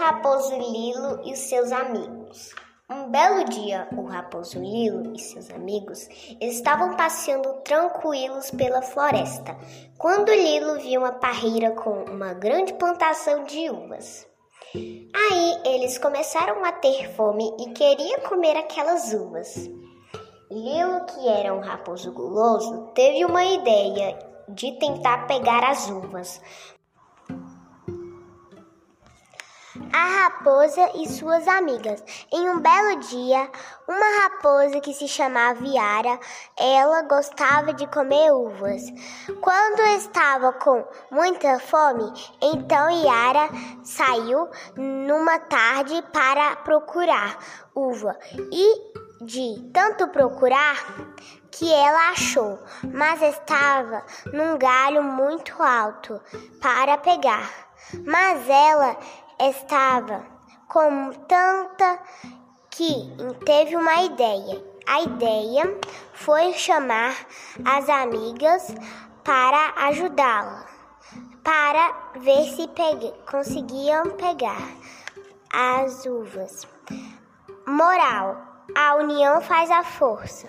raposo Lilo e os seus amigos. Um belo dia, o raposo Lilo e seus amigos estavam passeando tranquilos pela floresta, quando Lilo viu uma parreira com uma grande plantação de uvas. Aí eles começaram a ter fome e queria comer aquelas uvas. Lilo, que era um raposo guloso, teve uma ideia de tentar pegar as uvas, a raposa e suas amigas. Em um belo dia, uma raposa que se chamava Yara, ela gostava de comer uvas. Quando estava com muita fome, então Yara saiu numa tarde para procurar uva e de tanto procurar que ela achou, mas estava num galho muito alto para pegar. Mas ela estava com tanta que teve uma ideia. A ideia foi chamar as amigas para ajudá-la, para ver se pegue, conseguiam pegar as uvas. Moral: a união faz a força.